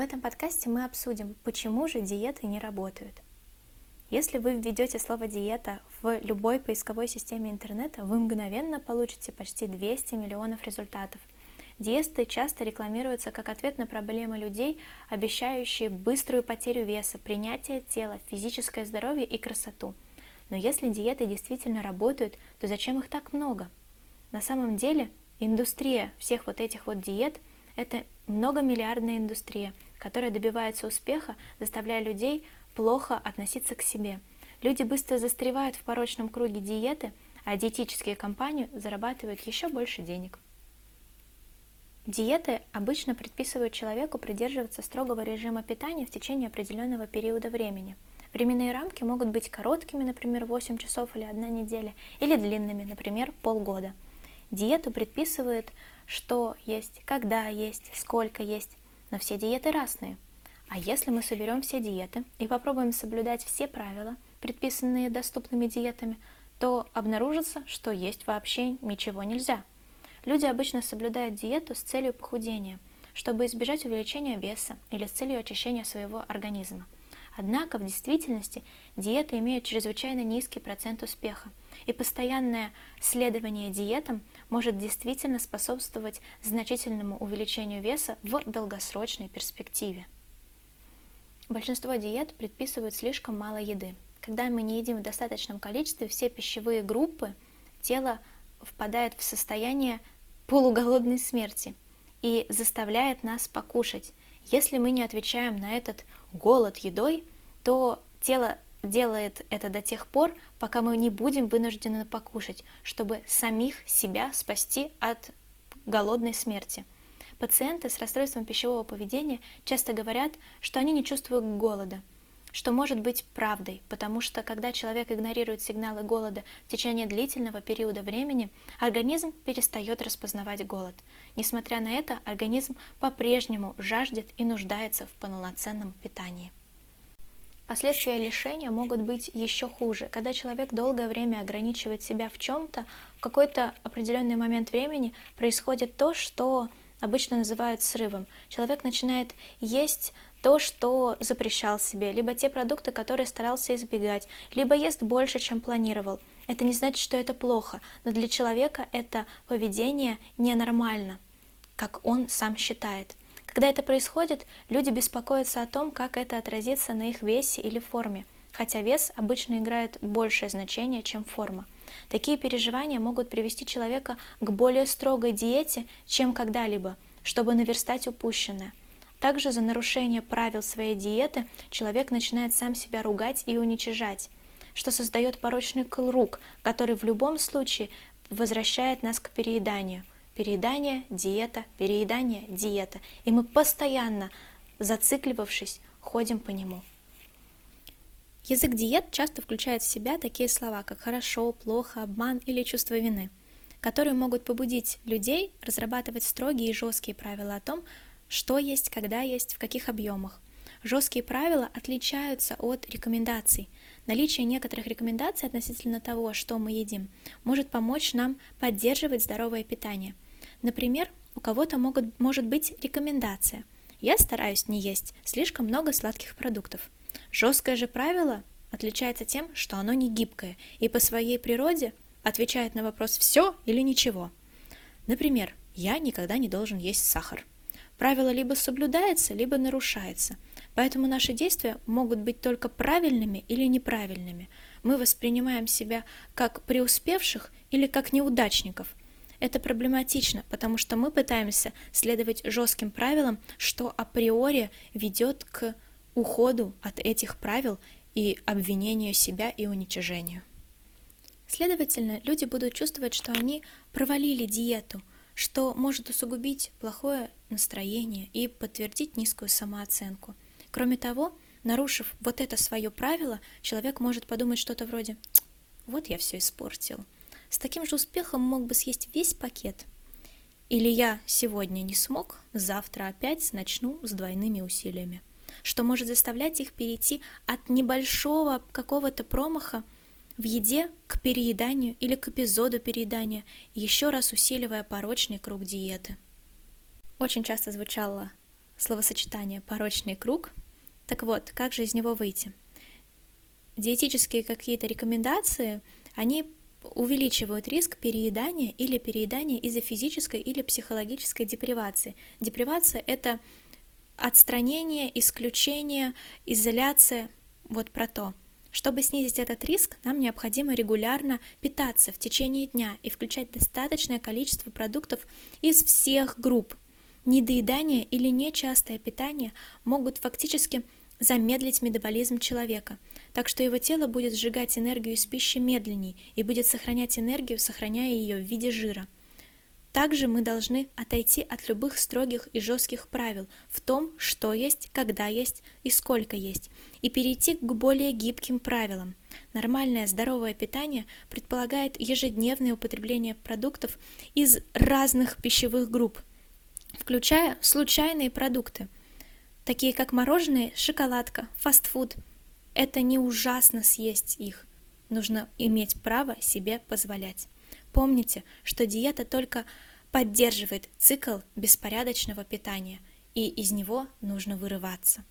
В этом подкасте мы обсудим, почему же диеты не работают. Если вы введете слово «диета» в любой поисковой системе интернета, вы мгновенно получите почти 200 миллионов результатов. Диеты часто рекламируются как ответ на проблемы людей, обещающие быструю потерю веса, принятие тела, физическое здоровье и красоту. Но если диеты действительно работают, то зачем их так много? На самом деле индустрия всех вот этих вот диет – это многомиллиардная индустрия, которая добивается успеха, заставляя людей плохо относиться к себе. Люди быстро застревают в порочном круге диеты, а диетические компании зарабатывают еще больше денег. Диеты обычно предписывают человеку придерживаться строгого режима питания в течение определенного периода времени. Временные рамки могут быть короткими, например, 8 часов или одна неделя, или длинными, например, полгода. Диету предписывают, что есть, когда есть, сколько есть, но все диеты разные – а если мы соберем все диеты и попробуем соблюдать все правила, предписанные доступными диетами, то обнаружится, что есть вообще ничего нельзя. Люди обычно соблюдают диету с целью похудения, чтобы избежать увеличения веса или с целью очищения своего организма. Однако в действительности диеты имеют чрезвычайно низкий процент успеха, и постоянное следование диетам может действительно способствовать значительному увеличению веса в долгосрочной перспективе. Большинство диет предписывают слишком мало еды. Когда мы не едим в достаточном количестве, все пищевые группы тело впадает в состояние полуголодной смерти и заставляет нас покушать. Если мы не отвечаем на этот голод едой, то тело делает это до тех пор, пока мы не будем вынуждены покушать, чтобы самих себя спасти от голодной смерти. Пациенты с расстройством пищевого поведения часто говорят, что они не чувствуют голода, что может быть правдой, потому что когда человек игнорирует сигналы голода в течение длительного периода времени, организм перестает распознавать голод. Несмотря на это, организм по-прежнему жаждет и нуждается в полноценном питании. Последствия лишения могут быть еще хуже. Когда человек долгое время ограничивает себя в чем-то, в какой-то определенный момент времени происходит то, что обычно называют срывом. Человек начинает есть то, что запрещал себе, либо те продукты, которые старался избегать, либо ест больше, чем планировал. Это не значит, что это плохо, но для человека это поведение ненормально, как он сам считает. Когда это происходит, люди беспокоятся о том, как это отразится на их весе или форме, хотя вес обычно играет большее значение, чем форма. Такие переживания могут привести человека к более строгой диете, чем когда-либо, чтобы наверстать упущенное. Также за нарушение правил своей диеты человек начинает сам себя ругать и уничижать, что создает порочный круг, который в любом случае возвращает нас к перееданию. Переедание, диета, переедание, диета. И мы постоянно, зацикливавшись, ходим по нему. Язык диет часто включает в себя такие слова, как хорошо, плохо, обман или чувство вины, которые могут побудить людей разрабатывать строгие и жесткие правила о том, что есть, когда есть, в каких объемах. Жесткие правила отличаются от рекомендаций. Наличие некоторых рекомендаций относительно того, что мы едим, может помочь нам поддерживать здоровое питание. Например, у кого-то могут, может быть рекомендация. Я стараюсь не есть слишком много сладких продуктов – Жесткое же правило отличается тем, что оно не гибкое и по своей природе отвечает на вопрос «все» или «ничего». Например, я никогда не должен есть сахар. Правило либо соблюдается, либо нарушается. Поэтому наши действия могут быть только правильными или неправильными. Мы воспринимаем себя как преуспевших или как неудачников. Это проблематично, потому что мы пытаемся следовать жестким правилам, что априори ведет к уходу от этих правил и обвинению себя и уничижению. Следовательно, люди будут чувствовать, что они провалили диету, что может усугубить плохое настроение и подтвердить низкую самооценку. Кроме того, нарушив вот это свое правило, человек может подумать что-то вроде «вот я все испортил». С таким же успехом мог бы съесть весь пакет. Или я сегодня не смог, завтра опять начну с двойными усилиями что может заставлять их перейти от небольшого какого-то промаха в еде к перееданию или к эпизоду переедания, еще раз усиливая порочный круг диеты. Очень часто звучало словосочетание «порочный круг». Так вот, как же из него выйти? Диетические какие-то рекомендации, они увеличивают риск переедания или переедания из-за физической или психологической депривации. Депривация – это отстранение, исключение, изоляция, вот про то. Чтобы снизить этот риск, нам необходимо регулярно питаться в течение дня и включать достаточное количество продуктов из всех групп. Недоедание или нечастое питание могут фактически замедлить метаболизм человека, так что его тело будет сжигать энергию из пищи медленнее и будет сохранять энергию, сохраняя ее в виде жира. Также мы должны отойти от любых строгих и жестких правил в том, что есть, когда есть и сколько есть, и перейти к более гибким правилам. Нормальное здоровое питание предполагает ежедневное употребление продуктов из разных пищевых групп, включая случайные продукты, такие как мороженое, шоколадка, фастфуд. Это не ужасно съесть их, нужно иметь право себе позволять. Помните, что диета только поддерживает цикл беспорядочного питания, и из него нужно вырываться.